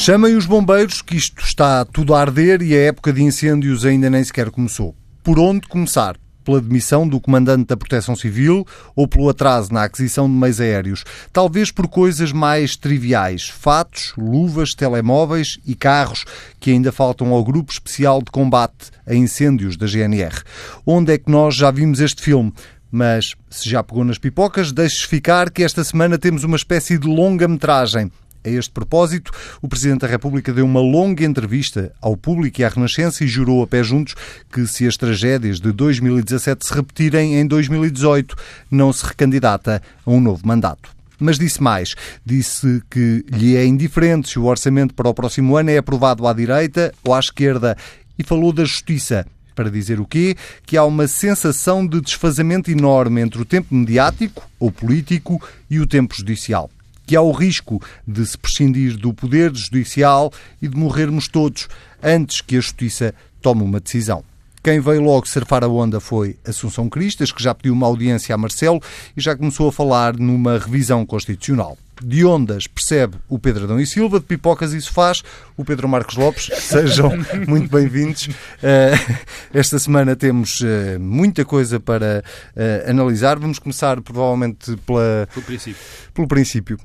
Chamem os bombeiros que isto está tudo a arder e a época de incêndios ainda nem sequer começou. Por onde começar? Pela demissão do comandante da Proteção Civil ou pelo atraso na aquisição de meios aéreos? Talvez por coisas mais triviais: fatos, luvas, telemóveis e carros que ainda faltam ao Grupo Especial de Combate a Incêndios da GNR. Onde é que nós já vimos este filme? Mas se já pegou nas pipocas, deixes ficar que esta semana temos uma espécie de longa-metragem. A este propósito, o Presidente da República deu uma longa entrevista ao público e à Renascença e jurou a pé juntos que, se as tragédias de 2017 se repetirem em 2018, não se recandidata a um novo mandato. Mas disse mais. Disse que lhe é indiferente se o orçamento para o próximo ano é aprovado à direita ou à esquerda e falou da justiça. Para dizer o quê? Que há uma sensação de desfazamento enorme entre o tempo mediático ou político e o tempo judicial que há o risco de se prescindir do poder judicial e de morrermos todos antes que a justiça tome uma decisão. Quem veio logo surfar a onda foi Assunção Cristas, que já pediu uma audiência a Marcelo e já começou a falar numa revisão constitucional de ondas percebe o Pedro Adão e Silva, de pipocas isso faz o Pedro Marcos Lopes. Sejam muito bem-vindos. Uh, esta semana temos uh, muita coisa para uh, analisar. Vamos começar provavelmente pela, pelo princípio, pelo princípio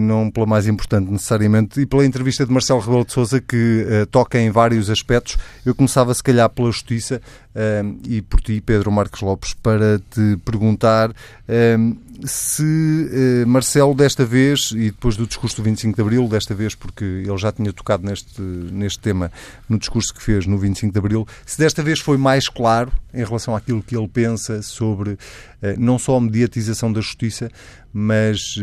não pela mais importante necessariamente, e pela entrevista de Marcelo Rebelo de Sousa que toca em vários aspectos. Eu começava se calhar pela justiça e por ti, Pedro Marcos Lopes, para te perguntar se uh, Marcelo, desta vez, e depois do discurso do 25 de Abril, desta vez, porque ele já tinha tocado neste, neste tema no discurso que fez no 25 de Abril, se desta vez foi mais claro em relação àquilo que ele pensa sobre uh, não só a mediatização da justiça, mas uh,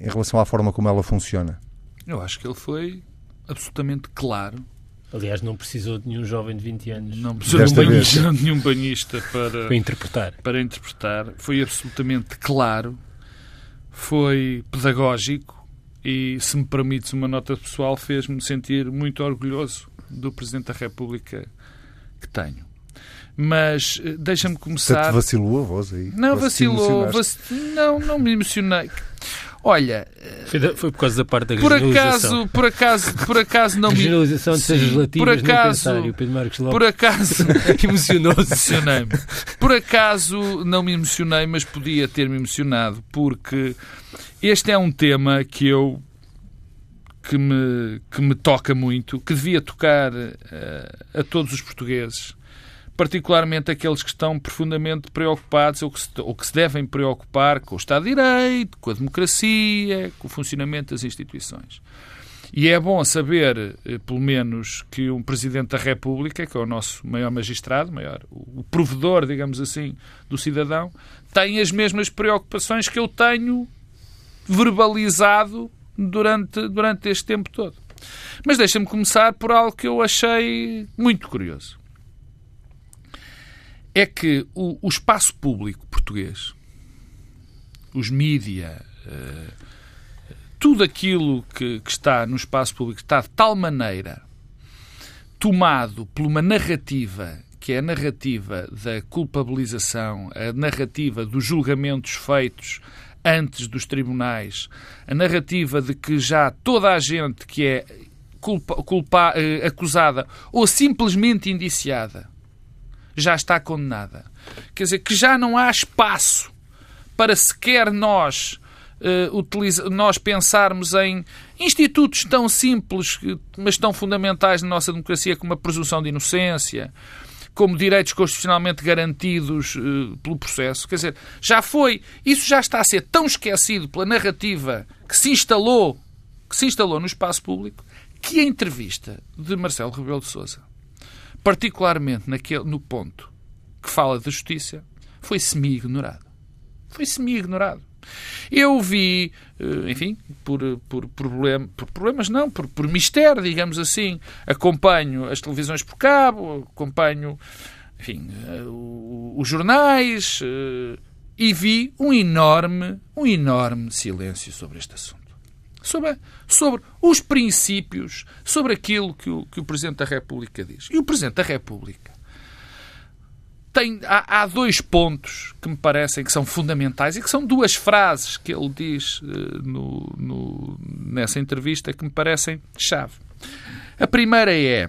em relação à forma como ela funciona. Eu acho que ele foi absolutamente claro Aliás, não precisou de nenhum jovem de 20 anos. Não precisou de banhista, nenhum banhista para, para interpretar. Para interpretar. Foi absolutamente claro, foi pedagógico e, se me permites uma nota pessoal, fez-me sentir muito orgulhoso do Presidente da República que tenho. Mas eh, deixa-me começar. Você vacilou a voz aí? Não, vacilou. Vac... Não, não me emocionei. Olha, foi, por causa da parte da por acaso, por acaso, por acaso não me generalização de sejas relativas por acaso, Pedro Marcos Lopes por acaso emocionou-se. Por acaso não me emocionei, mas podia ter-me emocionado porque este é um tema que eu que me que me toca muito, que devia tocar uh, a todos os portugueses particularmente aqueles que estão profundamente preocupados ou que, se, ou que se devem preocupar com o Estado de Direito, com a democracia, com o funcionamento das instituições. E é bom saber, eh, pelo menos, que um Presidente da República, que é o nosso maior magistrado, maior, o provedor, digamos assim, do cidadão, tem as mesmas preocupações que eu tenho verbalizado durante, durante este tempo todo. Mas deixa-me começar por algo que eu achei muito curioso é que o, o espaço público português, os mídia, uh, tudo aquilo que, que, está no espaço público está de tal maneira tomado por uma narrativa que é a narrativa da culpabilização, a narrativa dos julgamentos feitos antes dos tribunais, a narrativa de que já toda a gente que é culpa, culpa, uh, acusada ou simplesmente indiciada já está condenada. Quer dizer, que já não há espaço para sequer nós, uh, nós pensarmos em institutos tão simples, mas tão fundamentais na nossa democracia, como a presunção de inocência, como direitos constitucionalmente garantidos uh, pelo processo. Quer dizer, já foi, isso já está a ser tão esquecido pela narrativa que se instalou, que se instalou no espaço público, que a entrevista de Marcelo Rebelo de Sousa particularmente naquele, no ponto que fala da justiça, foi semi-ignorado. Foi semi-ignorado. Eu vi, eh, enfim, por, por, problem, por problemas, não, por, por mistério, digamos assim, acompanho as televisões por cabo, acompanho, enfim, eh, os jornais eh, e vi um enorme, um enorme silêncio sobre este assunto sobre, sobre os princípios, sobre aquilo que o, que o Presidente da República diz. E o Presidente da República tem, há, há, dois pontos que me parecem que são fundamentais e que são duas frases que ele diz uh, no, no, nessa entrevista que me parecem chave. A primeira é,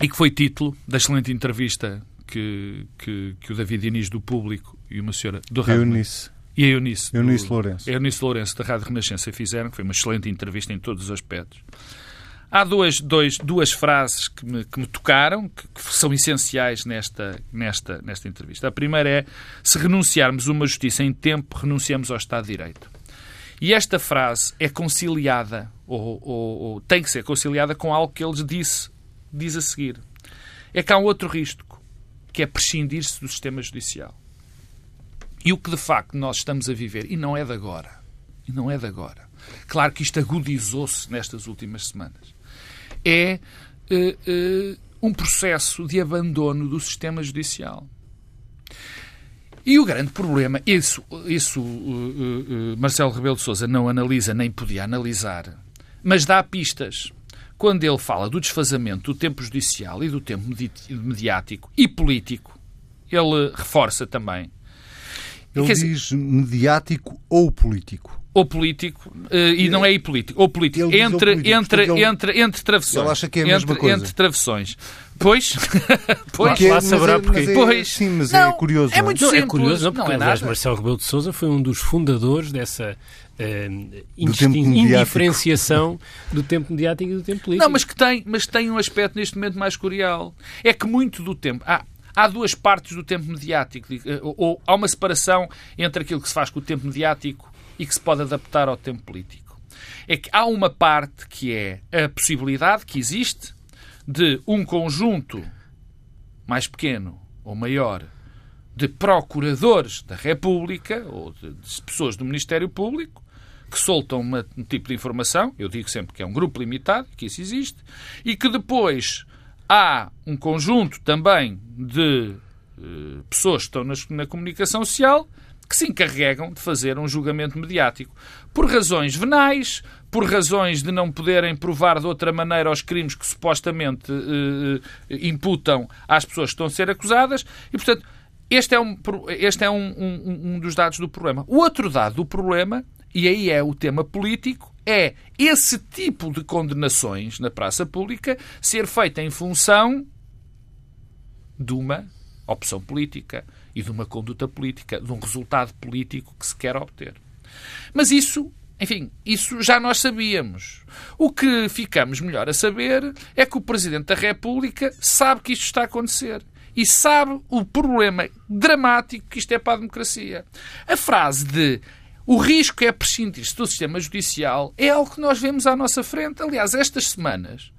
e que foi título da excelente entrevista que, que, que o David Diniz do Público e uma senhora do Rádio. E a Eunice, Eunice do, Lourenço. a Eunice Lourenço da Rádio Renascença fizeram, que foi uma excelente entrevista em todos os aspectos. Há duas, dois, duas frases que me, que me tocaram, que, que são essenciais nesta, nesta, nesta entrevista. A primeira é: se renunciarmos uma justiça em tempo, renunciamos ao Estado de Direito. E esta frase é conciliada, ou, ou, ou tem que ser conciliada com algo que eles disse, diz a seguir. É que há um outro risco, que é prescindir-se do sistema judicial. E o que de facto nós estamos a viver, e não é de agora, e não é de agora. Claro que isto agudizou-se nestas últimas semanas é uh, uh, um processo de abandono do sistema judicial. E o grande problema, isso, isso uh, Marcelo Rebelo de Sousa não analisa nem podia analisar, mas dá pistas. Quando ele fala do desfazamento do tempo judicial e do tempo mediático e político, ele reforça também. Ele diz mediático ou político ou político, uh, e não é aí político, ou político, entre, político, entre, ele, entre, entre travessões. Ele acha que é a mesma entre, coisa. Entre travessões. Pois, pois porque, lá saberá porquê. Mas é, pois, sim, mas não, é curioso. É muito não, simples. É curioso, não, porque não é aliás, nada. Marcelo Rebelo de Sousa foi um dos fundadores dessa uh, indiferenciação do tempo mediático e do tempo político. Não, mas que tem, mas tem um aspecto neste momento mais curial. É que muito do tempo. Há, há duas partes do tempo mediático, ou, ou há uma separação entre aquilo que se faz com o tempo mediático e que se pode adaptar ao tempo político. É que há uma parte que é a possibilidade que existe de um conjunto mais pequeno ou maior de procuradores da República ou de, de pessoas do Ministério Público que soltam uma, um tipo de informação, eu digo sempre que é um grupo limitado, que isso existe, e que depois há um conjunto também de uh, pessoas que estão na, na comunicação social que se encarregam de fazer um julgamento mediático. Por razões venais, por razões de não poderem provar de outra maneira os crimes que supostamente eh, imputam às pessoas que estão a ser acusadas. E, portanto, este é, um, este é um, um, um dos dados do problema. O outro dado do problema, e aí é o tema político, é esse tipo de condenações na praça pública ser feita em função de uma opção política e de uma conduta política, de um resultado político que se quer obter. Mas isso, enfim, isso já nós sabíamos. O que ficamos melhor a saber é que o Presidente da República sabe que isto está a acontecer e sabe o problema dramático que isto é para a democracia. A frase de o risco é prescindir-se do sistema judicial é algo que nós vemos à nossa frente. Aliás, estas semanas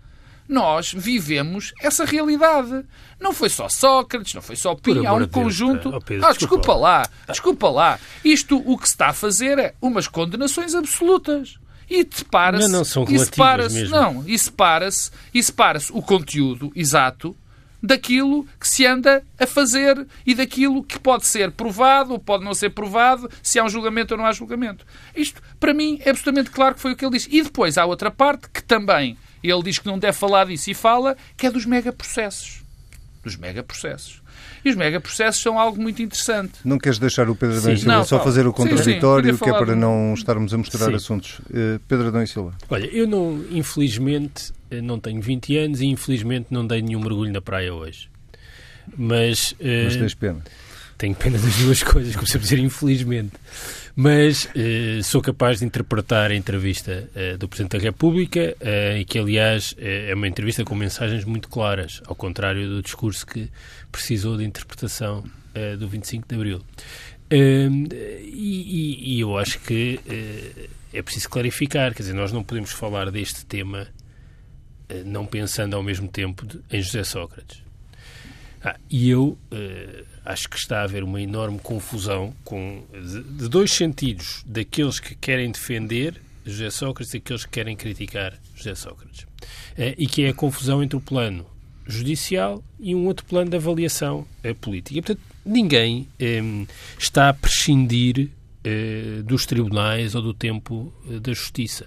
nós vivemos essa realidade. Não foi só Sócrates, não foi só Pinho, há um conjunto. oh Pedro, ah, desculpa lá, desculpa lá. Isto o que se está a fazer é umas condenações absolutas. E separa-se. Não, não, são e separa-se, mesmo. não, e separa-se, e separa-se o conteúdo exato daquilo que se anda a fazer e daquilo que pode ser provado ou pode não ser provado, se há um julgamento ou não há julgamento. Isto, para mim, é absolutamente claro que foi o que ele disse. E depois há outra parte que também ele diz que não deve falar disso e fala, que é dos megaprocessos. Dos megaprocessos. E os megaprocessos são algo muito interessante. Não queres deixar o Pedro Adão e Sim. Silva Não, só fala. fazer o Sim, sim, contraditório, queria que é para não estarmos a misturar Sim. assuntos. Eh, Pedro Adão e Silva. Olha, eu não, infelizmente, eh, não tenho 20 anos e infelizmente não dei nenhum mergulho na praia hoje. Mas, eh, Mas tens pena. Tenho pena das duas coisas, como sempre dizer, infelizmente. Mas eh, sou capaz de interpretar a entrevista eh, do Presidente da República, eh, que, aliás, é uma entrevista com mensagens muito claras, ao contrário do discurso que precisou de interpretação do 25 de Abril. Eh, e, e- eu acho que é preciso clarificar, quer dizer, nós não podemos falar deste tema não pensando ao mesmo tempo de- em José Sócrates. Ah, e eu eh, acho que está a haver uma enorme confusão com, de, de dois sentidos, daqueles que querem defender José Sócrates e daqueles que querem criticar José Sócrates. Eh, e que é a confusão entre o plano judicial e um outro plano de avaliação eh, política. E, portanto, ninguém eh, está a prescindir dos tribunais ou do tempo eh, da justiça.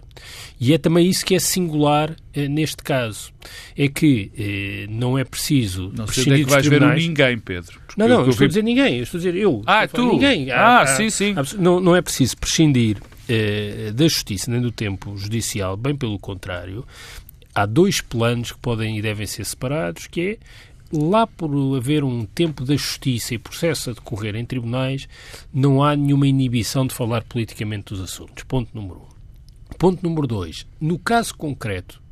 E é também isso que é singular eh, neste caso. É que eh, não é preciso Não sei onde é que vais ver ninguém, Pedro. Não, não, eu estou a vi- dizer ninguém, eu estou a dizer eu. Ah, a tu. Ninguém. Ah, sim, sim. Não, não é preciso prescindir eh, da justiça nem do tempo judicial, bem pelo contrário, há dois planos que podem e devem ser separados, que é lá por haver um tempo da justiça e processo a decorrer em tribunais, não há nenhuma inibição de falar politicamente dos assuntos. Ponto número um. Ponto número dois. No caso concreto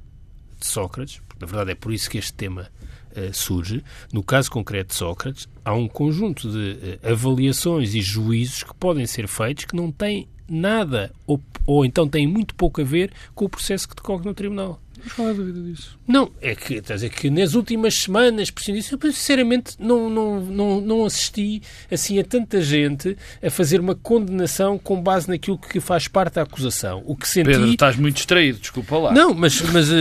de Sócrates, na verdade é por isso que este tema uh, surge, no caso concreto de Sócrates, há um conjunto de uh, avaliações e juízos que podem ser feitos que não têm nada ou, ou então têm muito pouco a ver com o processo que decorre no tribunal. Mas qual é a dúvida disso? Não, é que, estás a dizer que nas últimas semanas, por disso, eu sinceramente não, não, não, não assisti assim a tanta gente a fazer uma condenação com base naquilo que faz parte da acusação. O que senti... Pedro, estás muito distraído, desculpa lá. Não, mas, mas uh,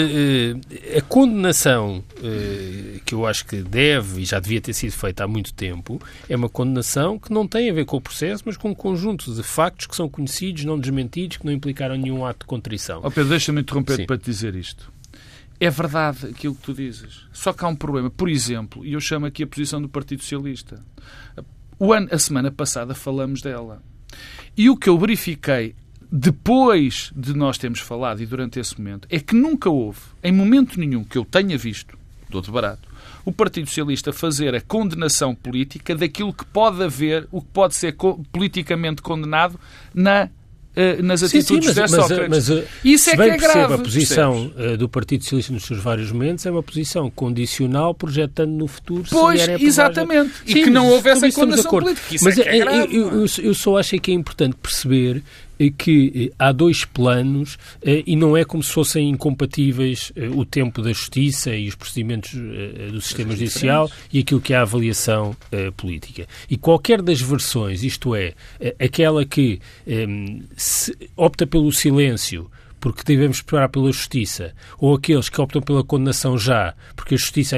a condenação uh, que eu acho que deve e já devia ter sido feita há muito tempo é uma condenação que não tem a ver com o processo, mas com um conjunto de factos que são conhecidos, não desmentidos, que não implicaram nenhum ato de contrição. Oh Pedro, deixa-me interromper para te dizer isto. É verdade aquilo que tu dizes. Só que há um problema. Por exemplo, e eu chamo aqui a posição do Partido Socialista. O ano, a semana passada falamos dela. E o que eu verifiquei depois de nós termos falado e durante esse momento é que nunca houve, em momento nenhum que eu tenha visto, dou de barato, o Partido Socialista fazer a condenação política daquilo que pode haver, o que pode ser politicamente condenado na eh, nas atitudes sim, sim, mas, de Sócrates. Mas, mas, Isso é que é grave. A posição percebes? Eh, do Partido Socialista nos seus vários momentos é uma posição condicional, projetando no futuro pois, se exatamente. E sim, que não houve essa condenação política. Isso mas é, é, é grave, eu, eu, eu, só acho que é importante perceber que há dois planos eh, e não é como se fossem incompatíveis eh, o tempo da justiça e os procedimentos eh, do sistema judicial e aquilo que é a avaliação política. E qualquer das versões, isto é, aquela que opta pelo silêncio porque devemos esperar pela justiça, ou aqueles que optam pela condenação já, porque a justiça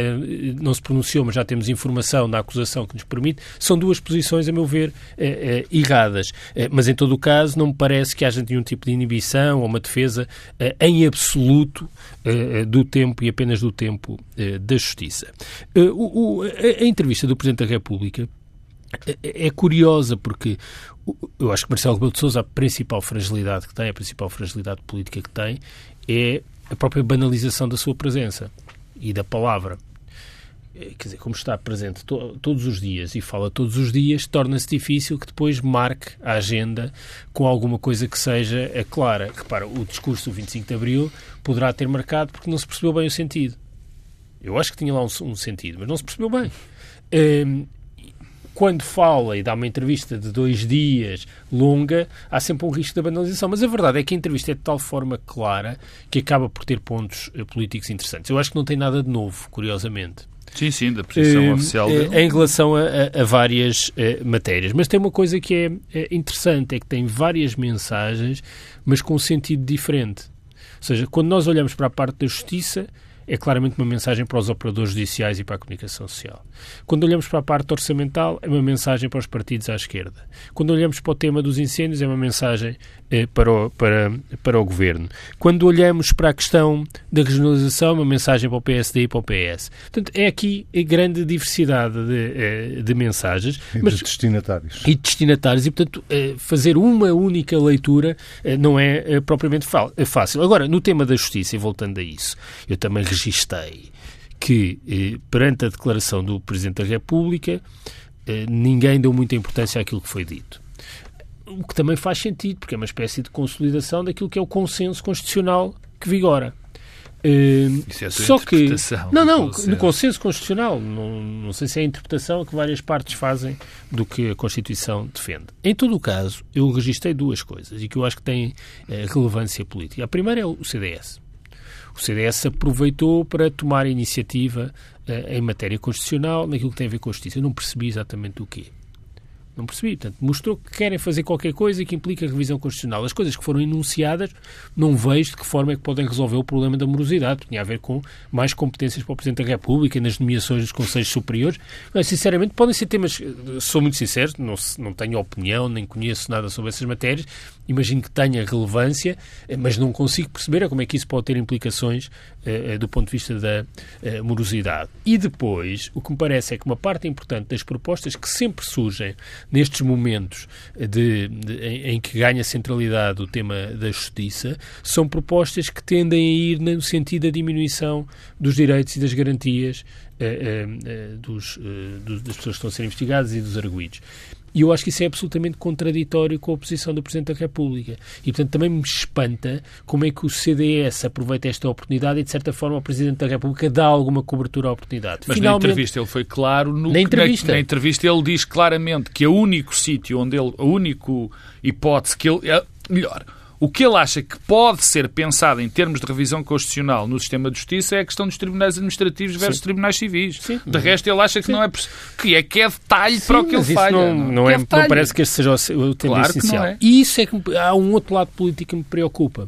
não se pronunciou, mas já temos informação da acusação que nos permite, são duas posições, a meu ver, eh, eh, erradas. Eh, mas, em todo o caso, não me parece que haja nenhum tipo de inibição ou uma defesa eh, em absoluto eh, do tempo e apenas do tempo eh, da justiça. O, o, a, a entrevista do Presidente da República é curiosa porque eu acho que Marcelo Rebelo de Sousa a principal fragilidade que tem, a principal fragilidade política que tem é a própria banalização da sua presença e da palavra. É, quer dizer, como está presente to todos os dias e fala todos os dias, torna-se difícil que depois marque a agenda com alguma coisa que seja a clara. Repara, o discurso do 25 de Abril poderá ter marcado porque não se percebeu bem o sentido. Eu acho que tinha lá um, um sentido, mas não se percebeu bem. Um, quando fala e dá uma entrevista de dois dias longa, há sempre um risco da banalização. Mas a verdade é que a entrevista é de tal forma clara que acaba por ter pontos uh, políticos interessantes. Eu acho que não tem nada de novo, curiosamente. Sim, sim, da posição uh, oficial dele. Uh, em relação a, a, a várias matérias. Mas tem uma coisa que é interessante, é que tem várias mensagens, mas com um sentido diferente. Ou seja, quando nós olhamos para a parte da justiça, é claramente uma mensagem para os operadores judiciais e para a comunicação social. Quando olhamos para a parte orçamental, é uma mensagem para os partidos à esquerda. Quando olhamos para o tema dos incêndios, é uma mensagem eh, para, o, para, para o governo. Quando olhamos para a questão da regionalização, é uma mensagem para o PSD e para o PS. Portanto, é aqui a grande diversidade de, eh, de mensagens. E mas, de destinatários. E de destinatários. E, portanto, eh, fazer uma única leitura eh, não é propriamente fácil. Agora, no tema da justiça, e voltando a isso, eu também registei que, eh, perante a declaração do Presidente da República, eh, ninguém deu muita importância àquilo que foi dito. O que também faz sentido, porque é uma espécie de consolidação daquilo que é o consenso constitucional que vigora. Uh, Isso é a só que não, não, no consenso constitucional, não, não sei se é a interpretação que várias partes fazem do que a Constituição defende. Em todo o caso, eu registrei duas coisas e que eu acho que têm uh, relevância política. A primeira é o CDS o CDS aproveitou para tomar iniciativa uh, em matéria constitucional naquilo que tem a ver com a justiça. Eu não percebi exatamente o quê. Não percebi. Portanto, mostrou que querem fazer qualquer coisa que implica revisão constitucional. As coisas que foram enunciadas, não vejo de que forma é que podem resolver o problema da morosidade. Tinha a ver com mais competências para o Presidente da República nas nomeações dos Conselhos Superiores. Mas, sinceramente, podem ser temas. Sou muito sincero, não, não tenho opinião, nem conheço nada sobre essas matérias imagino que tenha relevância, mas não consigo perceber como é que isso pode ter implicações do ponto de vista da morosidade. E depois, o que me parece é que uma parte importante das propostas que sempre surgem nestes momentos de, de em, em, que ganha centralidade o tema da justiça são propostas que tendem a ir no sentido da diminuição dos direitos e das garantias eh, eh, dos, eh, dos, das pessoas que estão a ser investigadas e dos arguídos. E eu acho que isso é absolutamente contraditório com a posição do Presidente da República. E, portanto, também me espanta como é que o CDS aproveita esta oportunidade e, de certa forma, o Presidente da República dá alguma cobertura à oportunidade. Mas Finalmente, na entrevista ele foi claro. No, na, entrevista. Na, na, entrevista ele diz claramente que o único sítio onde ele... A única hipótese que ele... É, melhor o que ele acha que pode ser pensado em termos de revisão constitucional no sistema de justiça é a questão dos tribunais administrativos versus Sim. tribunais civis. Sim. De resto, ele acha que Sim. não é que é que é detalhe Sim, para o que ele falha. Não, não, não, é, é não parece que este seja o tema claro essencial. É. E isso é que há um outro lado político que me preocupa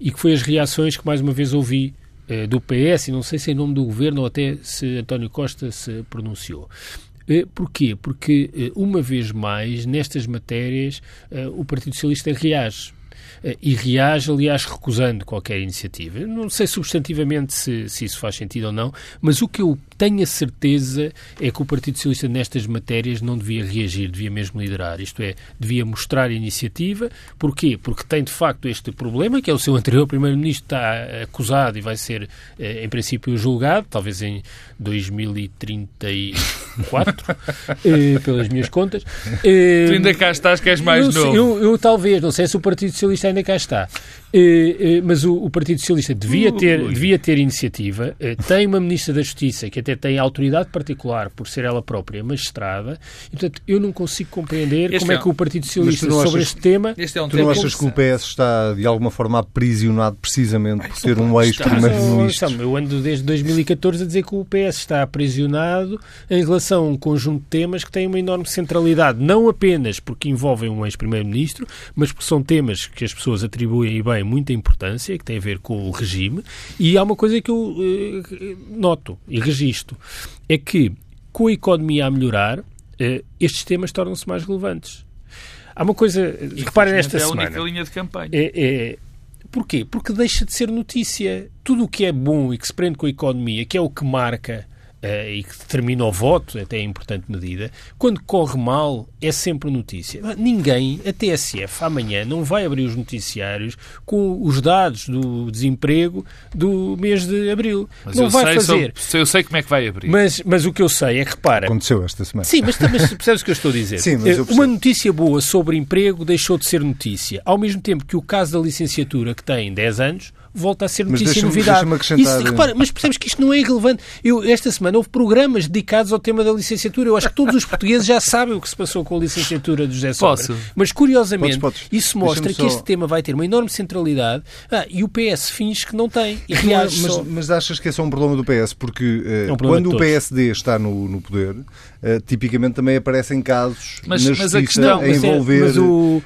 e que foi as reações que mais uma vez ouvi eh, do PS, e não sei se em nome do governo ou até se António Costa se pronunciou. Eh, porquê? Porque, eh, uma vez mais, nestas matérias, o Partido Socialista reage eh, e reage, aliás, recusando qualquer iniciativa. Não sei substantivamente se, se isso faz sentido ou não, mas o que eu tenho a certeza é que o Partido Socialista nestas matérias não devia reagir, devia mesmo liderar. Isto é, devia mostrar iniciativa. Porquê? Porque tem de facto este problema, que é o seu anterior Primeiro-Ministro está acusado e vai ser, eh, em princípio, julgado, talvez em 2034, eh, pelas minhas contas. Tu ainda cá estás, que és mais eu, novo. Eu, eu, talvez, não sei se o Partido Socialista ainda cá está. Eh, eh, mas o, o, Partido Socialista devia ter, devia ter iniciativa, eh, tem uma Ministra da Justiça que até tem autoridade particular por ser ela própria magistrada, e portanto eu não consigo compreender este como é, é que o Partido Socialista sobre achas, este tema... Este é um tu não achas que o PS está de alguma forma aprisionado precisamente por ser um ex-primeiro-ministro? Eu ando desde 2014 a dizer que o PS está aprisionado em relação a um conjunto de temas que têm uma enorme centralidade, não apenas porque envolvem um ex-primeiro-ministro, mas porque são temas que as pessoas atribuem e bem também muita importância, que tem a ver com o regime, e há uma coisa que eu eh, noto e registro, é que com a economia a melhorar, eh, estes temas tornam-se mais relevantes. Há uma coisa, e reparem nesta é semana. É a única linha de campanha. É, é, porquê? Porque deixa de ser notícia. Tudo o que é bom e que se prende com a economia, que é o que marca e que determina o voto, até em importante medida, quando corre mal é sempre notícia. Ninguém, a TSF, amanhã não vai abrir os noticiários com os dados do desemprego do mês de abril. Mas não vai fazer. eu sei como é que vai abrir. Mas, mas o que eu sei é que, repara... Aconteceu esta semana. Sim, mas, mas percebes o que eu estou a dizer? Sim, mas eu Uma notícia boa sobre emprego deixou de ser notícia. Ao mesmo tempo que o caso da licenciatura, que tem 10 anos, volta a ser notícia e novidade. Isso, repara, mas percebes que isto não é irrelevante. Eu, esta semana houve programas dedicados ao tema da licenciatura. Eu acho que todos os portugueses já sabem o que se passou com a licenciatura de José Posso? Mas, curiosamente, podes, podes. isso mostra que este tema vai ter uma enorme centralidade ah, e o PS finge que não tem. E reage mas, só. mas achas que esse é um problema do PS? Porque uh, é um quando o PSD está no, no poder, uh, tipicamente também aparecem casos mas, na justiça questão, a é- envolver é, o, uh,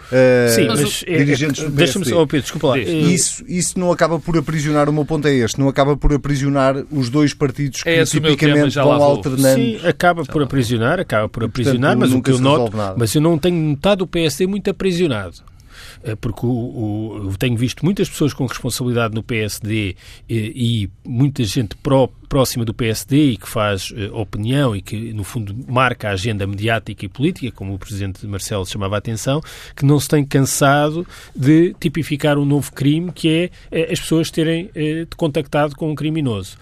Sim, mas, dirigentes é, do PSD. Deixa-me só, oh, Pedro, desculpa lá. Isso, isso não acaba por aprisionar, o meu ponto é este, não acaba por aprisionar os dois partidos que é tipicamente vão alternando. Sim, acaba por aprisionar, acaba por aprisionar, mas o que eu noto, mas eu não tenho notado o PSD muito aprisionado. Eh, porque o, o, tenho visto muitas pessoas com responsabilidade no PSD e, eh, e muita gente pró, próxima do PSD e que faz uh, opinião e que, no fundo, marca a agenda mediática e política, como o Presidente Marcelo chamava a atenção, que não se tem cansado de tipificar um novo crime que é as pessoas terem contactado com um criminoso.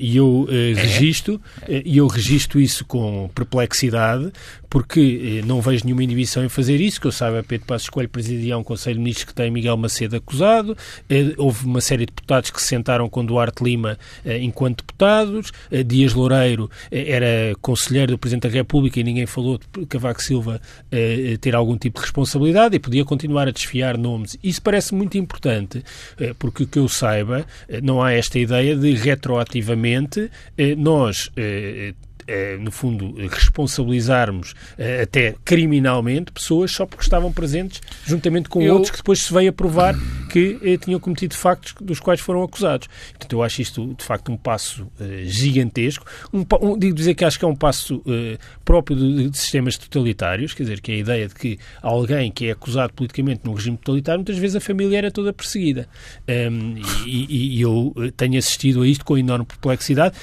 e eu registro, e eu registro isso com perplexidade, porque não vejo nenhuma inibição em fazer isso, que eu saiba, Pedro Passos Coelho presidia um Conselho de Ministros que tem Miguel Macedo acusado, houve uma série de deputados que se sentaram com Duarte Lima enquanto deputados, Dias Loureiro era conselheiro do Presidente da República e ninguém falou de Cavaco Silva ter algum tipo de responsabilidade e podia continuar a desfiar nomes. Isso parece muito importante, porque que eu saiba, não há esta ideia de retroativamente nós no fundo, responsabilizarmos até criminalmente pessoas só porque estavam presentes juntamente com eu... outros que depois se veio a provar que tinham cometido factos dos quais foram acusados. Portanto, eu acho isto, de facto, um passo gigantesco. Um, um, digo dizer que acho que é um passo próprio de, de sistemas totalitários, quer dizer, que é a ideia de que alguém que é acusado politicamente num regime totalitário, muitas vezes a família era toda perseguida. Um, e, e, eu tenho assistido a isto com enorme perplexidade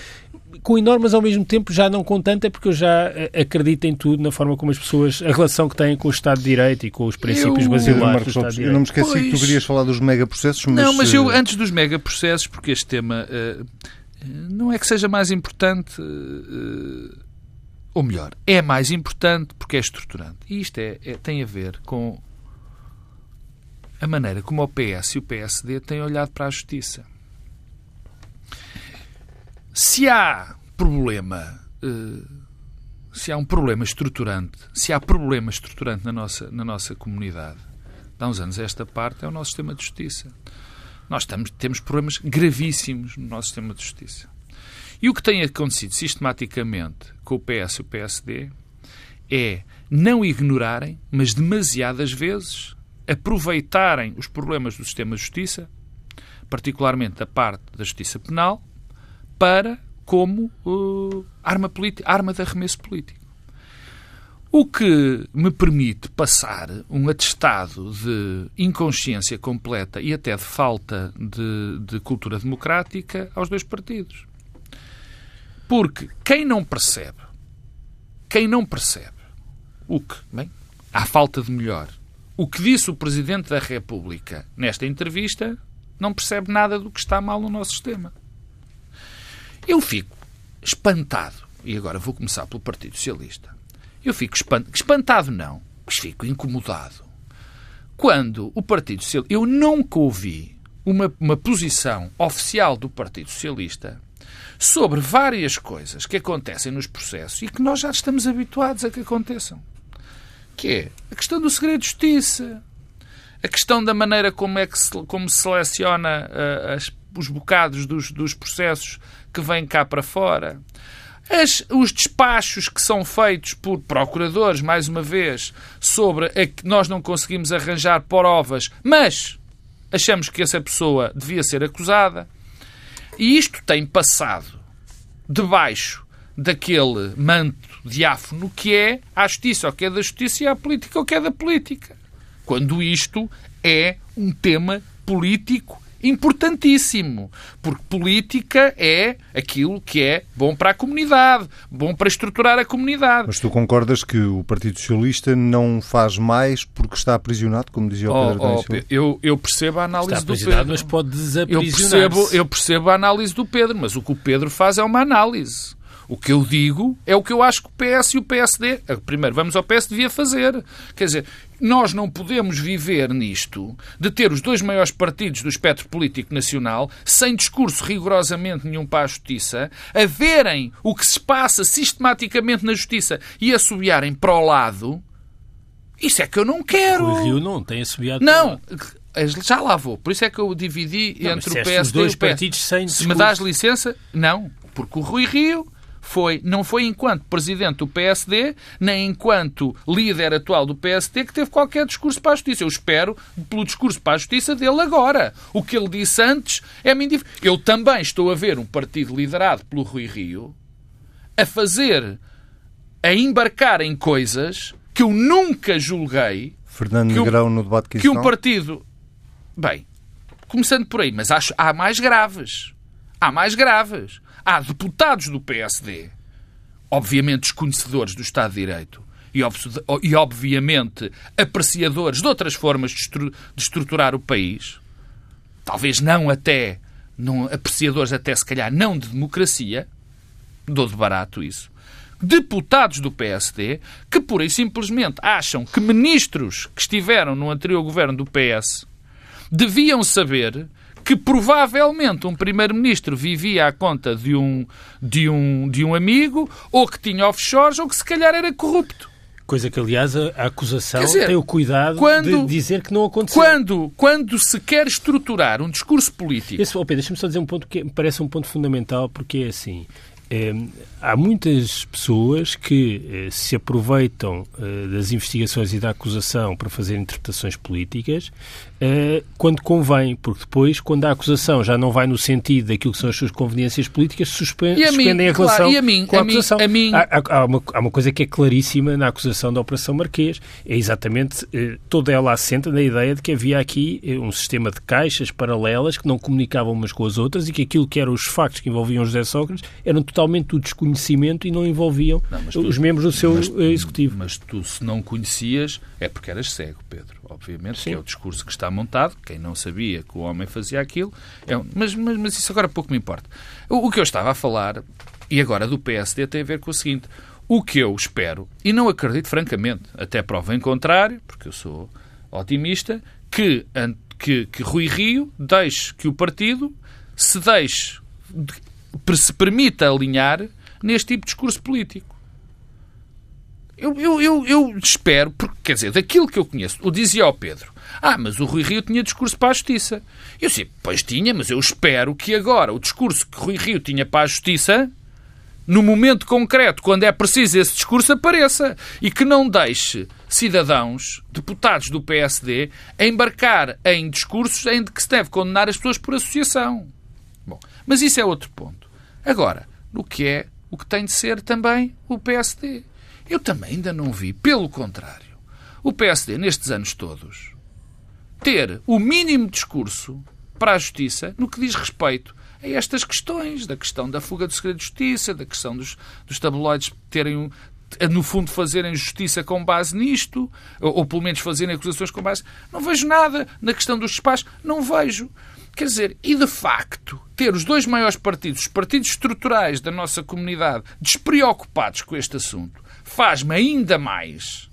com enorme, mas ao mesmo tempo já não com tanta, porque eu já eh, acredito em tudo, na forma como as pessoas, a relação que têm com o Estado de Direito e com os princípios eu, basilares do Estado de Direito. Eu não me esqueci pois... que tu querias falar dos megaprocessos, mas... Não, mas eu, eh, antes dos megaprocessos, porque este tema uh, não é que seja mais importante, uh, ou melhor, é mais importante porque é estruturante. E isto é, é tem a ver com a maneira como o PS e o PSD têm olhado para a justiça. Se há problema, eh, se há um problema estruturante, se há problema estruturante na nossa, na nossa comunidade, há uns anos esta parte é o nosso sistema de justiça. Nós estamos, temos problemas gravíssimos no nosso sistema de justiça. E o que tem acontecido sistematicamente com o PS e o PSD é não ignorarem, mas demasiadas vezes aproveitarem os problemas do sistema de justiça, particularmente a parte da justiça penal, para como uh, arma, arma de arremesso político. O que me permite passar um atestado de inconsciência completa e até de falta de, de cultura democrática aos dois partidos. Porque quem não percebe, quem não percebe o que, bem, há falta de melhor, o que disse o Presidente da República nesta entrevista não percebe nada do que está mal no nosso sistema. Eu fico espantado, e agora vou começar pelo Partido Socialista. Eu fico espantado, espantado não, mas fico incomodado. Quando o Partido Socialista. Eu nunca ouvi uma, uma posição oficial do Partido Socialista sobre várias coisas que acontecem nos processos e que nós já estamos habituados a que aconteçam que é a questão do segredo de justiça, a questão da maneira como é que se, como se seleciona uh, as, os bocados dos, dos processos que vêm cá para fora. As, os despachos que são feitos por procuradores, mais uma vez, sobre a que nós não conseguimos arranjar provas, mas achamos que essa pessoa devia ser acusada. E isto tem passado debaixo daquele manto diáfono que é a justiça, o que é da justiça, e a política, o que é da política. Quando isto é um tema político importantíssimo, porque política é aquilo que é bom para a comunidade, bom para estruturar a comunidade. Mas tu concordas que o Partido Socialista não faz mais porque está aprisionado, como dizia o Pedro oh, oh, eu, eu percebo a análise está do Pedro. mas pode desaprisionar eu percebo, eu percebo a análise do Pedro, mas o que o Pedro faz é uma análise. O que eu digo é o que eu acho que o PS e o PSD, eh, primeiro vamos ao PS, devia fazer. Quer dizer, nós não podemos viver nisto de ter os dois maiores partidos do espectro político nacional, sem discurso rigorosamente nenhum para a justiça, a verem o que se passa sistematicamente na justiça e a subiarem para o lado. Isso é que eu não quero. O Rio não tem assobiado Não. Já lá vou. Por isso é que eu dividi não, entre o PSD os dois e o PS. partidos sem Se me dás licença, não. Porque o Rui Rio foi, não foi enquanto presidente do PSD, nem enquanto líder atual do PSD, que teve qualquer discurso para a justiça. Eu espero pelo discurso para a justiça dele agora. O que ele disse antes é-me indiferente. Eu também estou a ver um partido liderado pelo Rui Rio a fazer, a embarcar em coisas que eu nunca julguei. Fernando Negrão no debate que Que o partido. Bem, começando por aí, mas acho há mais graves. Há mais graves há deputados do PSD, obviamente desconhecedores do Estado de Direito, e, obviamente apreciadores de outras formas de estruturar o país, talvez não até, não, apreciadores até se calhar não de democracia, dou de barato isso, deputados do PSD que pura e simplesmente acham que ministros que estiveram no anterior governo do PS deviam saber que provavelmente um primeiro-ministro vivia à conta de um, de, um, de um amigo, ou que tinha offshores, ou que se calhar era corrupto. Coisa que, aliás, a acusação dizer, tem o cuidado quando, de dizer que não aconteceu. Quando, quando se quer estruturar um discurso político... Esse, oh Pedro, deixa-me só dizer um ponto que me parece um ponto fundamental, porque é assim... eh, há muitas pessoas que eh, se aproveitam eh, das investigações e da acusação para fazer interpretações políticas eh, quando convém, porque depois, quando a acusação já não vai no sentido daquilo que são as suas conveniências políticas, suspendem, a, suspendem a relação claro, a mim, com a, a acusação. Mim, a mim... Há, há, uma, há, uma, coisa que é claríssima na acusação da Operação Marquês, é exatamente toda ela assenta na ideia de que havia aqui um sistema de caixas paralelas que não comunicavam umas com as outras e que aquilo que eram os factos que envolviam José Sócrates eram totalmente do desconhecimento e não envolviam não, tu, os membros do seu mas, eh, executivo. Mas tu, se não conhecias, é porque eras cego, Pedro. Obviamente, Sim. que é o discurso que está montado. Quem não sabia que o homem fazia aquilo. É mas, mas, mas, isso agora pouco me importa. O, o que eu estava a falar, e agora do PSD, tem a ver com o seguinte. O que eu espero, e não acredito francamente, até prova em contrário, porque eu sou otimista, que, que, que Rui Rio deixe que o partido se deixe, se permita alinhar neste tipo de discurso político. Eu, eu, eu, eu, espero, porque, quer dizer, daquilo que eu conheço, o dizia ao Pedro, ah, mas o Rui Rio tinha discurso para a justiça. Eu sei, pois tinha, mas eu espero que agora o discurso que Rui Rio tinha para a justiça, no momento concreto, quando é preciso esse discurso, apareça. E que não deixe cidadãos, deputados do PSD, embarcar em discursos em que se deve condenar as pessoas por associação. Bom, mas isso é outro ponto. Agora, o que é o que tem de ser também o PSD? Eu também ainda não vi, pelo contrário, o PSD, nestes anos todos, ter o mínimo discurso para a justiça no que diz respeito a estas questões, da questão da fuga do segredo de justiça, da questão dos, dos tabloides terem no fundo, fazerem justiça com base nisto, ou, ou, pelo menos fazerem acusações com base. Não vejo nada na questão dos espaços, não vejo. Quer dizer, e de facto, ter os dois maiores partidos, os partidos estruturais da nossa comunidade, despreocupados com este assunto, faz-me ainda mais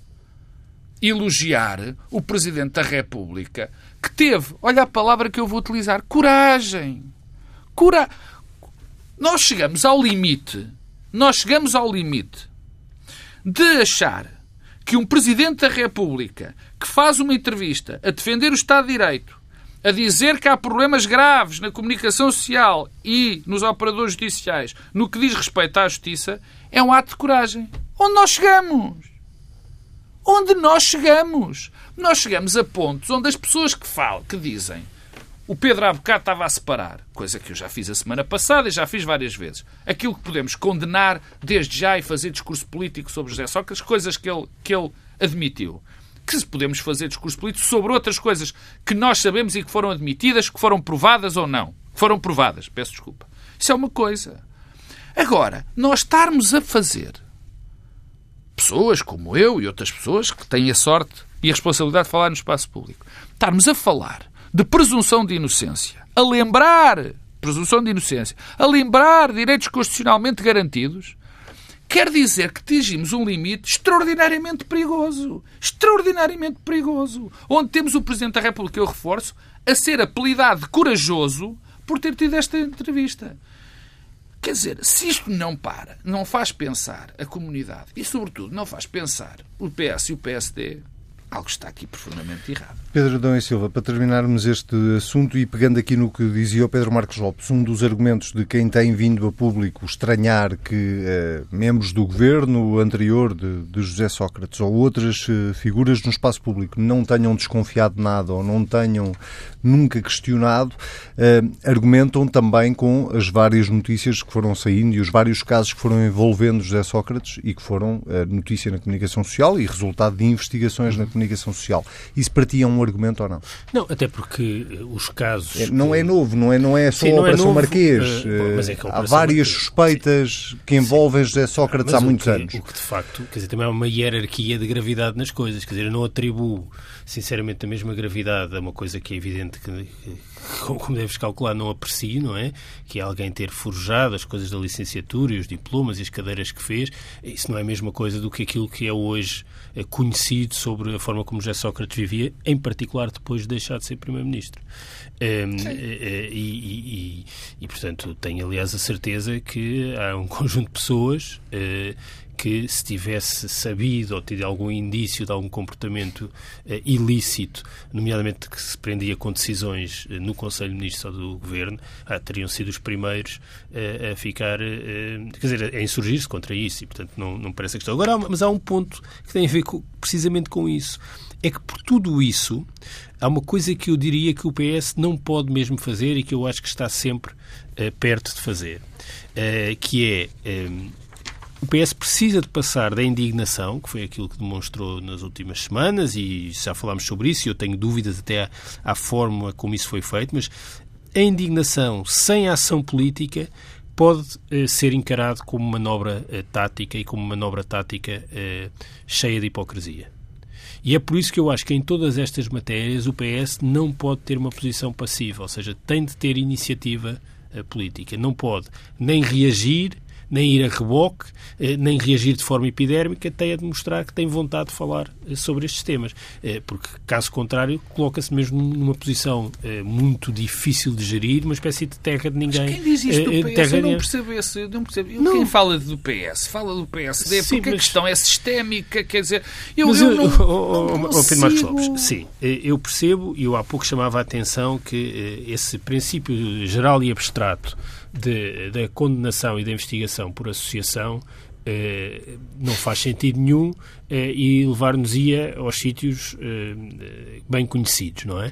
elogiar o Presidente da República, que teve, olha a palavra que eu vou utilizar, coragem. Cora... Nós chegamos ao limite, nós chegamos ao limite de achar que um Presidente da República que faz uma entrevista a defender o Estado de Direito, a dizer que há problemas graves na comunicação social e nos operadores judiciais no que diz respeito à justiça, é um ato de coragem. Onde nós chegamos? Onde nós chegamos? Nós chegamos a pontos onde as pessoas que falam, que dizem o Pedro há bocado estava a separar, coisa que eu já fiz a semana passada e já fiz várias vezes. Aquilo que podemos condenar desde já e fazer discurso político sobre José Sócrates, coisas que ele, que ele admitiu. Que podemos fazer discurso político sobre outras coisas que nós sabemos e que foram admitidas, que foram provadas ou não. Foram provadas, peço desculpa. Isso é uma coisa. Agora, nós estarmos a fazer pessoas como eu e outras pessoas que têm a sorte e a responsabilidade de falar no espaço público, estarmos a falar de presunção de inocência, a lembrar presunção de inocência, a lembrar direitos constitucionalmente garantidos, quer dizer que atingimos um limite extraordinariamente perigoso. Extraordinariamente perigoso. Onde temos o Presidente da República, eu reforço, a ser apelidado de corajoso por ter tido esta entrevista. Quer dizer, se isto não para, não faz pensar a comunidade e, sobretudo, não faz pensar o PS e o PSD, algo está aqui profundamente errado. Pedro Adão e Silva, para terminarmos este assunto e pegando aqui no que dizia o Pedro Marcos Lopes, um dos argumentos de quem tem vindo a público estranhar que eh, membros do governo anterior de, de José Sócrates ou outras eh, figuras no espaço público não tenham desconfiado nada ou não tenham nunca questionado, eh, argumentam também com as várias notícias que foram saindo e os vários casos que foram envolvendo José Sócrates e que foram eh, notícia na comunicação social e resultado de investigações na comunicação social. Isso para ti é um argumento ou não? Não, até porque eh, os casos. É, não que... é novo, não é, não é só Sim, a é Operação é novo, Marquês. Uh, é Há várias Marquês. suspeitas que envolvem Sim. José Sócrates há muitos que, anos. O que de facto, quer dizer, também há uma hierarquia de gravidade nas coisas. Quer dizer, eu não atribuo, sinceramente, a mesma gravidade a uma coisa que é evidente que como deves calcular, não aprecio, não é? Que é alguém ter forjado as coisas da licenciatura e os diplomas e as cadeiras que fez. Isso não é a mesma coisa do que aquilo que é hoje eh, conhecido sobre a forma como José Sócrates vivia, em particular depois de deixar de ser Primeiro-Ministro. Um, e, e, e, e, portanto, tenho aliás a certeza que há um conjunto de pessoas uh, que se tivesse sabido ou tido algum indício de algum comportamento uh, ilícito, nomeadamente que se prendia com decisões uh, no Conselho de Ministros ou do Governo, ah, teriam sido os primeiros uh, a ficar, quer dizer, a insurgir-se contra isso e, portanto, não, não parece a questão. Agora, mas há um ponto que tem a ver com, precisamente com isso. É que por tudo isso, há uma coisa que eu diria que o PS não pode mesmo fazer e que eu acho que está sempre perto de fazer, que é o PS precisa de passar da indignação, que foi aquilo que demonstrou nas últimas semanas, e já falámos sobre isso, e eu tenho dúvidas até à, à forma como isso foi feito, mas a indignação sem ação política pode eh, ser encarado como manobra eh, tática e como manobra tática eh, cheia de hipocrisia. E é por isso que eu acho que em todas estas matérias o PS não pode ter uma posição passiva, ou seja, tem de ter iniciativa eh, política. Não pode nem reagir nem ir a reboque, eh, nem reagir de forma epidérmica, tem a demonstrar que tem vontade de falar eh, sobre estes temas. Eh, porque, caso contrário, coloca-se mesmo numa posição muito difícil de gerir, uma espécie de terra de ninguém. Mas quem diz isto do PS? Terra eu não percebo esse. Eu não percebo. Não. Quem fala do PS? Fala do PSD, sim, porque mas... a questão é sistémica, quer dizer... Eu, mas eu, não, oh, não oh, Pedro Marcos Lopes, sim, eu percebo, e eu há pouco chamava a atenção que esse princípio geral e abstrato da condenação e da investigação por associação eh, não faz sentido nenhum eh, e levar-nos-ia aos sítios eh, bem conhecidos, não é?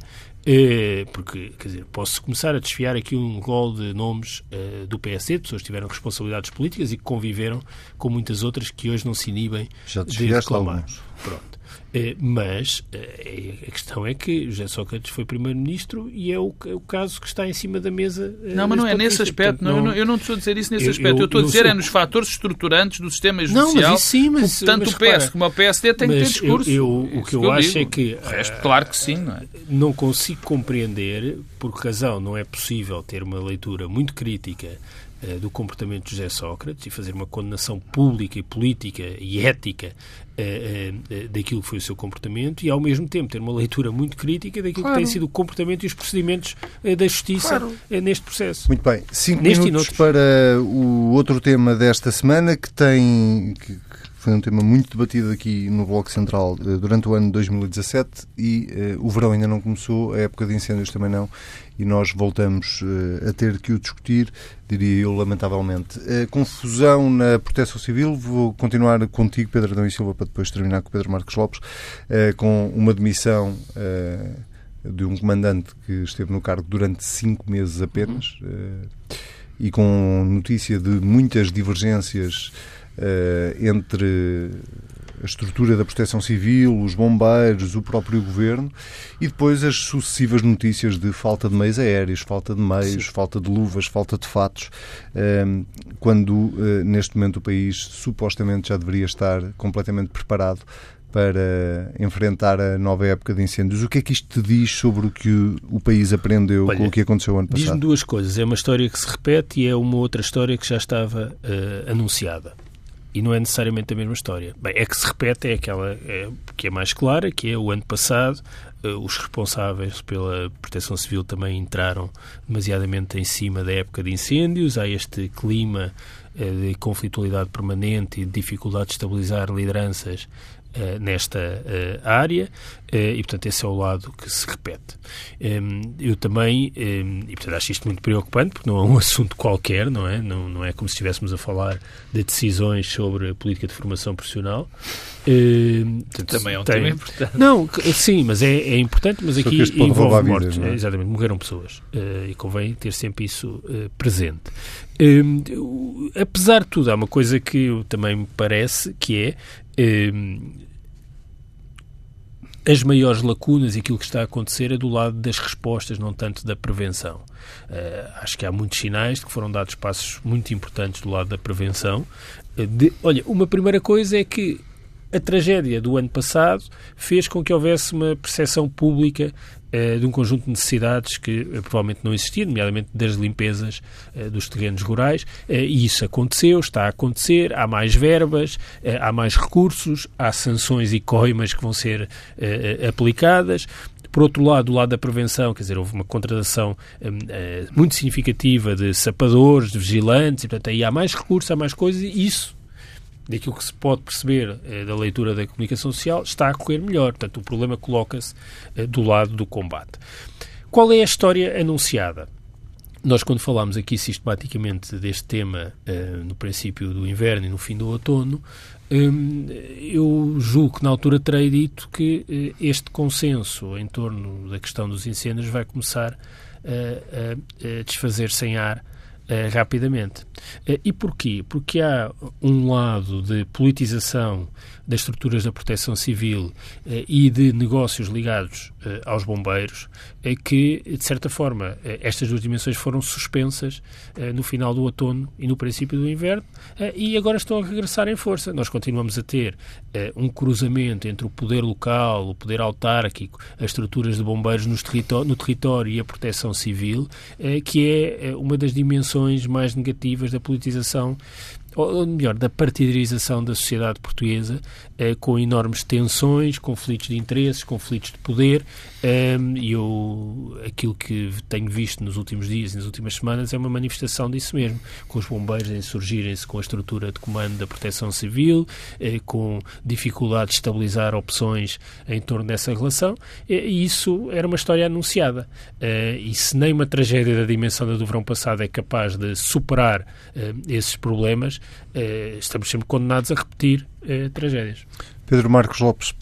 Eh, porque, quer dizer, posso começar a desfiar aqui um rol de nomes eh, do PSD, de pessoas que tiveram responsabilidades políticas e que conviveram com muitas outras que hoje não se inibem Já de reclamar. Alguns. Pronto. Eh, mas eh, a questão é que José Sócrates foi primeiro-ministro e é o, é o, caso que está em cima da mesa. Não, mas não é nesse aspecto. Portanto, não, eu, não, eu não estou a dizer isso nesse eu, aspecto. Eu, eu estou a dizer sou... é nos fatores estruturantes do sistema judicial. Não, mas sim, mas, tanto mas, o PS repara, como o PSD têm que ter discurso. o que eu, acho é digo. é que. O resto, claro que sim, não é? Não consigo compreender por que razão não é possível ter uma leitura muito crítica do comportamento de José Sócrates e fazer uma condenação pública e política e ética eh, eh, daquilo que foi o seu comportamento e, ao mesmo tempo, ter uma leitura muito crítica daquilo claro. que tem sido o comportamento e os procedimentos eh, da Justiça claro. neste processo. Muito bem. Cinco Neste minutos para o outro tema desta semana que tem... Que foi um tema muito debatido aqui no Bloco Central durante o ano de 2017 e uh, o verão ainda não começou, a época de incêndios também não, e nós voltamos uh, a ter que o discutir, diria eu, lamentavelmente. A confusão na proteção civil, vou continuar contigo, Pedro Adão e Silva, para depois terminar com o Pedro Marcos Lopes, uh, com uma demissão de um comandante que esteve no cargo durante cinco meses apenas e com notícia de muitas divergências entre a estrutura da proteção civil, os bombeiros, o próprio governo e depois as sucessivas notícias de falta de meios aéreos, falta de meios, Sim. falta de luvas, falta de fatos, ehm, quando eh, neste momento o país supostamente já deveria estar completamente preparado para enfrentar a nova época de incêndios. O que é que isto te diz sobre o que o país aprendeu Olha, com o que aconteceu ano passado? Diz-me duas coisas. É uma história que se repete e é uma outra história que já estava uh, anunciada e não é necessariamente a mesma história. Bem, é que se repete é aquela é, que é mais clara, que é o ano passado, uh, os responsáveis pela proteção civil também entraram demasiadamente em cima da época de incêndios, há este clima uh, de conflitualidade permanente e de dificuldade de estabilizar lideranças Uh, nesta área e, portanto, esse é o lado que se repete. Ehm, eu também, ehm, e, portanto, acho isto muito preocupante, porque não é um assunto qualquer, não é? Não, não é como se estivéssemos a falar de decisões sobre a política de formação profissional. Ehm, portanto, também é um tem... tema importante. Não, sim, mas é, é importante, mas aqui envolve mortes. É? Exatamente, morreram pessoas e convém ter sempre isso presente. apesar de tudo, há uma coisa que também me parece que é as maiores lacunas e aquilo que está a acontecer é do lado das respostas, não tanto da prevenção. Uh, acho que há muitos sinais de que foram dados passos muito importantes do lado da prevenção. Uh, de, olha, uma primeira coisa é que a tragédia do ano passado fez com que houvesse uma percepção pública eh, de um conjunto de necessidades que eh, provavelmente não existiam, nomeadamente das limpezas eh, dos terrenos rurais, e isso aconteceu, está a acontecer, há mais verbas, há mais recursos, há sanções e coimas que vão ser aplicadas. Por outro lado, do lado da prevenção, quer dizer, houve uma contratação muito significativa de sapadores, de vigilantes, e portanto aí há mais recursos, há mais coisas, e isso daquilo que se pode perceber eh, da leitura da comunicação social, está a correr melhor. Portanto, o problema coloca-se eh, do lado do combate. Qual é a história anunciada? Nós, quando falámos aqui sistematicamente deste tema uh, no princípio do inverno e no fim do outono, um, eu julgo que na altura terei dito que este consenso em torno da questão dos incêndios vai começar a, a desfazer-se em ar uh, rapidamente. e porquê? Porque há um lado de politização das estruturas da proteção civil eh, e de negócios ligados eh, aos bombeiros, que, de certa forma, eh, estas duas dimensões foram suspensas no final do outono e no princípio do inverno e agora estão a regressar em força. Nós continuamos a ter um cruzamento entre o poder local, o poder autárquico, as estruturas de bombeiros no território e a proteção civil, que é uma das dimensões mais negativas da politização ou melhor, da partidarização da sociedade portuguesa, eh, com enormes tensões, conflitos de interesses, conflitos de poder, um, e eu, aquilo que tenho visto nos últimos dias e nas últimas semanas é uma manifestação disso mesmo, com os bombeiros a insurgirem-se com a estrutura de comando da proteção civil, eh, com dificuldade de estabilizar opções em torno dessa relação, e isso era uma história anunciada. Uh, e se nem uma tragédia da dimensão da do verão passado é capaz de superar uh, esses problemas, uh, estamos sempre condenados a repetir tragédias. Pedro Marcos Lopes,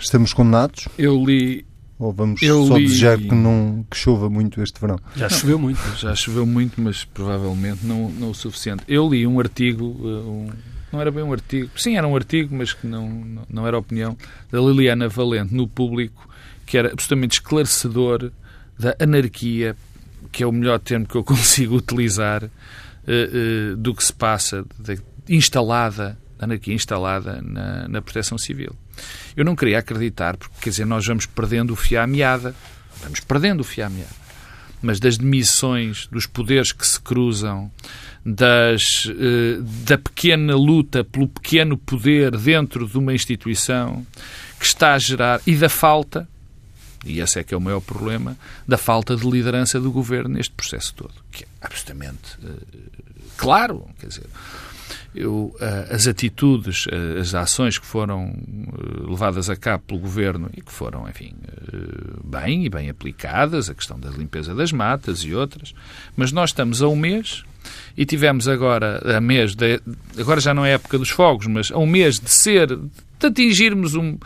estamos condenados? Eu li ou vamos eu só li... desejar que, não, que chova muito este verão? Já choveu muito. Já choveu muito, mas provavelmente não, não o suficiente. Eu li um artigo, eh, um, não era bem um artigo, sim, era um artigo, mas que não, não era opinião, da Liliana Valente no público, que era absolutamente esclarecedor da anarquia, que é o melhor termo que eu consigo utilizar, uh, uh, do que se passa, de, instalada, anarquia instalada na, na proteção civil. Eu não queria acreditar, porque, quer dizer, nós vamos perdendo o fio à meada. Vamos perdendo o fio à meada. Mas das demissões, dos poderes que se cruzam, das, eh, da pequena luta pelo pequeno poder dentro de uma instituição que está a gerar, e da falta, e esse é que é o maior problema, da falta de liderança do governo neste processo todo, que é absolutamente uh, claro. Quer dizer, eu, eh, as atitudes, eh, as ações que foram eh, levadas a cabo pelo Governo e que foram, enfim, bem e bem aplicadas, a questão da limpeza das matas e outras, mas nós estamos a um mês e tivemos agora, a mês, de, agora já não é época dos fogos, mas a um mês de ser, de atingirmos um,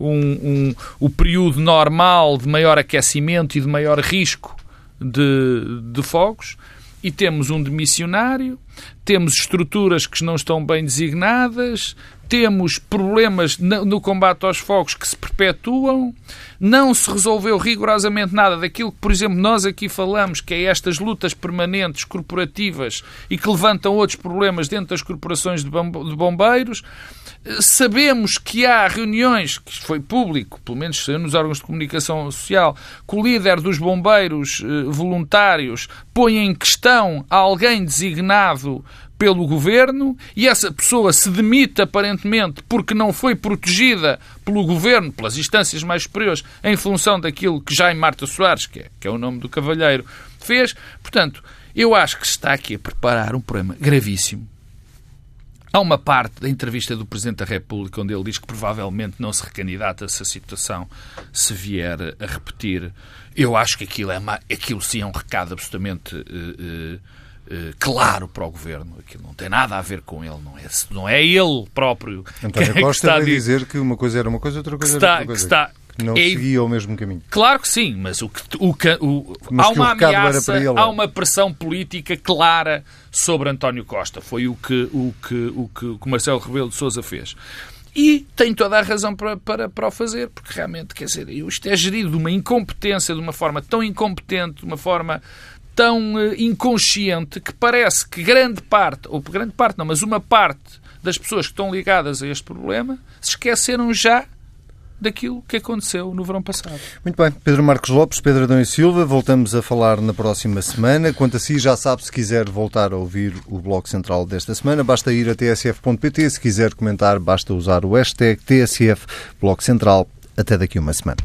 um, um, o período normal de maior aquecimento e de maior risco de, de fogos, e temos um demissionário, temos estruturas que não estão bem designadas, temos problemas no combate aos fogos que se perpetuam, não se resolveu rigorosamente nada daquilo que, por exemplo, nós aqui falamos, que é estas lutas permanentes corporativas e que levantam outros problemas dentro das corporações de bombeiros. Sabemos que há reuniões, que foi público, pelo menos nos órgãos de comunicação social, que o líder dos bombeiros eh, voluntários põe em questão alguém designado pelo governo e essa pessoa se demite aparentemente porque não foi protegida pelo governo, pelas instâncias mais superiores, em função daquilo que Jaime Marta Soares, que é, que é o nome do cavalheiro, fez. Portanto, eu acho que se está aqui a preparar um problema gravíssimo. Há uma parte da entrevista do Presidente da República onde ele diz que provavelmente não se recandidata se a situação se vier a repetir. Eu acho que aquilo, é uma, aquilo sim é um recado absolutamente. Uh, uh, claro para o governo. Aquilo não tem nada a ver com ele, não é, não é ele próprio. António que, Costa que vai dizer que uma coisa era uma coisa, outra coisa era outra coisa. Está, não é, seguia o mesmo caminho. Claro que sim, mas o que, o, o, há uma ameaça, há uma pressão política clara sobre António Costa. Foi o que o, que, o que o Marcelo Rebelo de Sousa fez. E tem toda a razão para, para, para o fazer, porque realmente, quer dizer, isto é gerido de uma incompetência, de uma forma tão incompetente, de uma forma tão uh, inconsciente que parece que grande parte, ou grande parte não, mas uma parte das pessoas que estão ligadas a este problema se esqueceram já daquilo que aconteceu no verão passado. Muito bem. Pedro Marcos Lopes, Pedro Adão e Silva, voltamos a falar na próxima semana. Quanto a si, já sabe, se quiser voltar a ouvir o Bloco Central desta semana, basta ir a tsf.pt. Se quiser comentar, basta usar o hashtag TSF Bloco Central. Até daqui uma semana.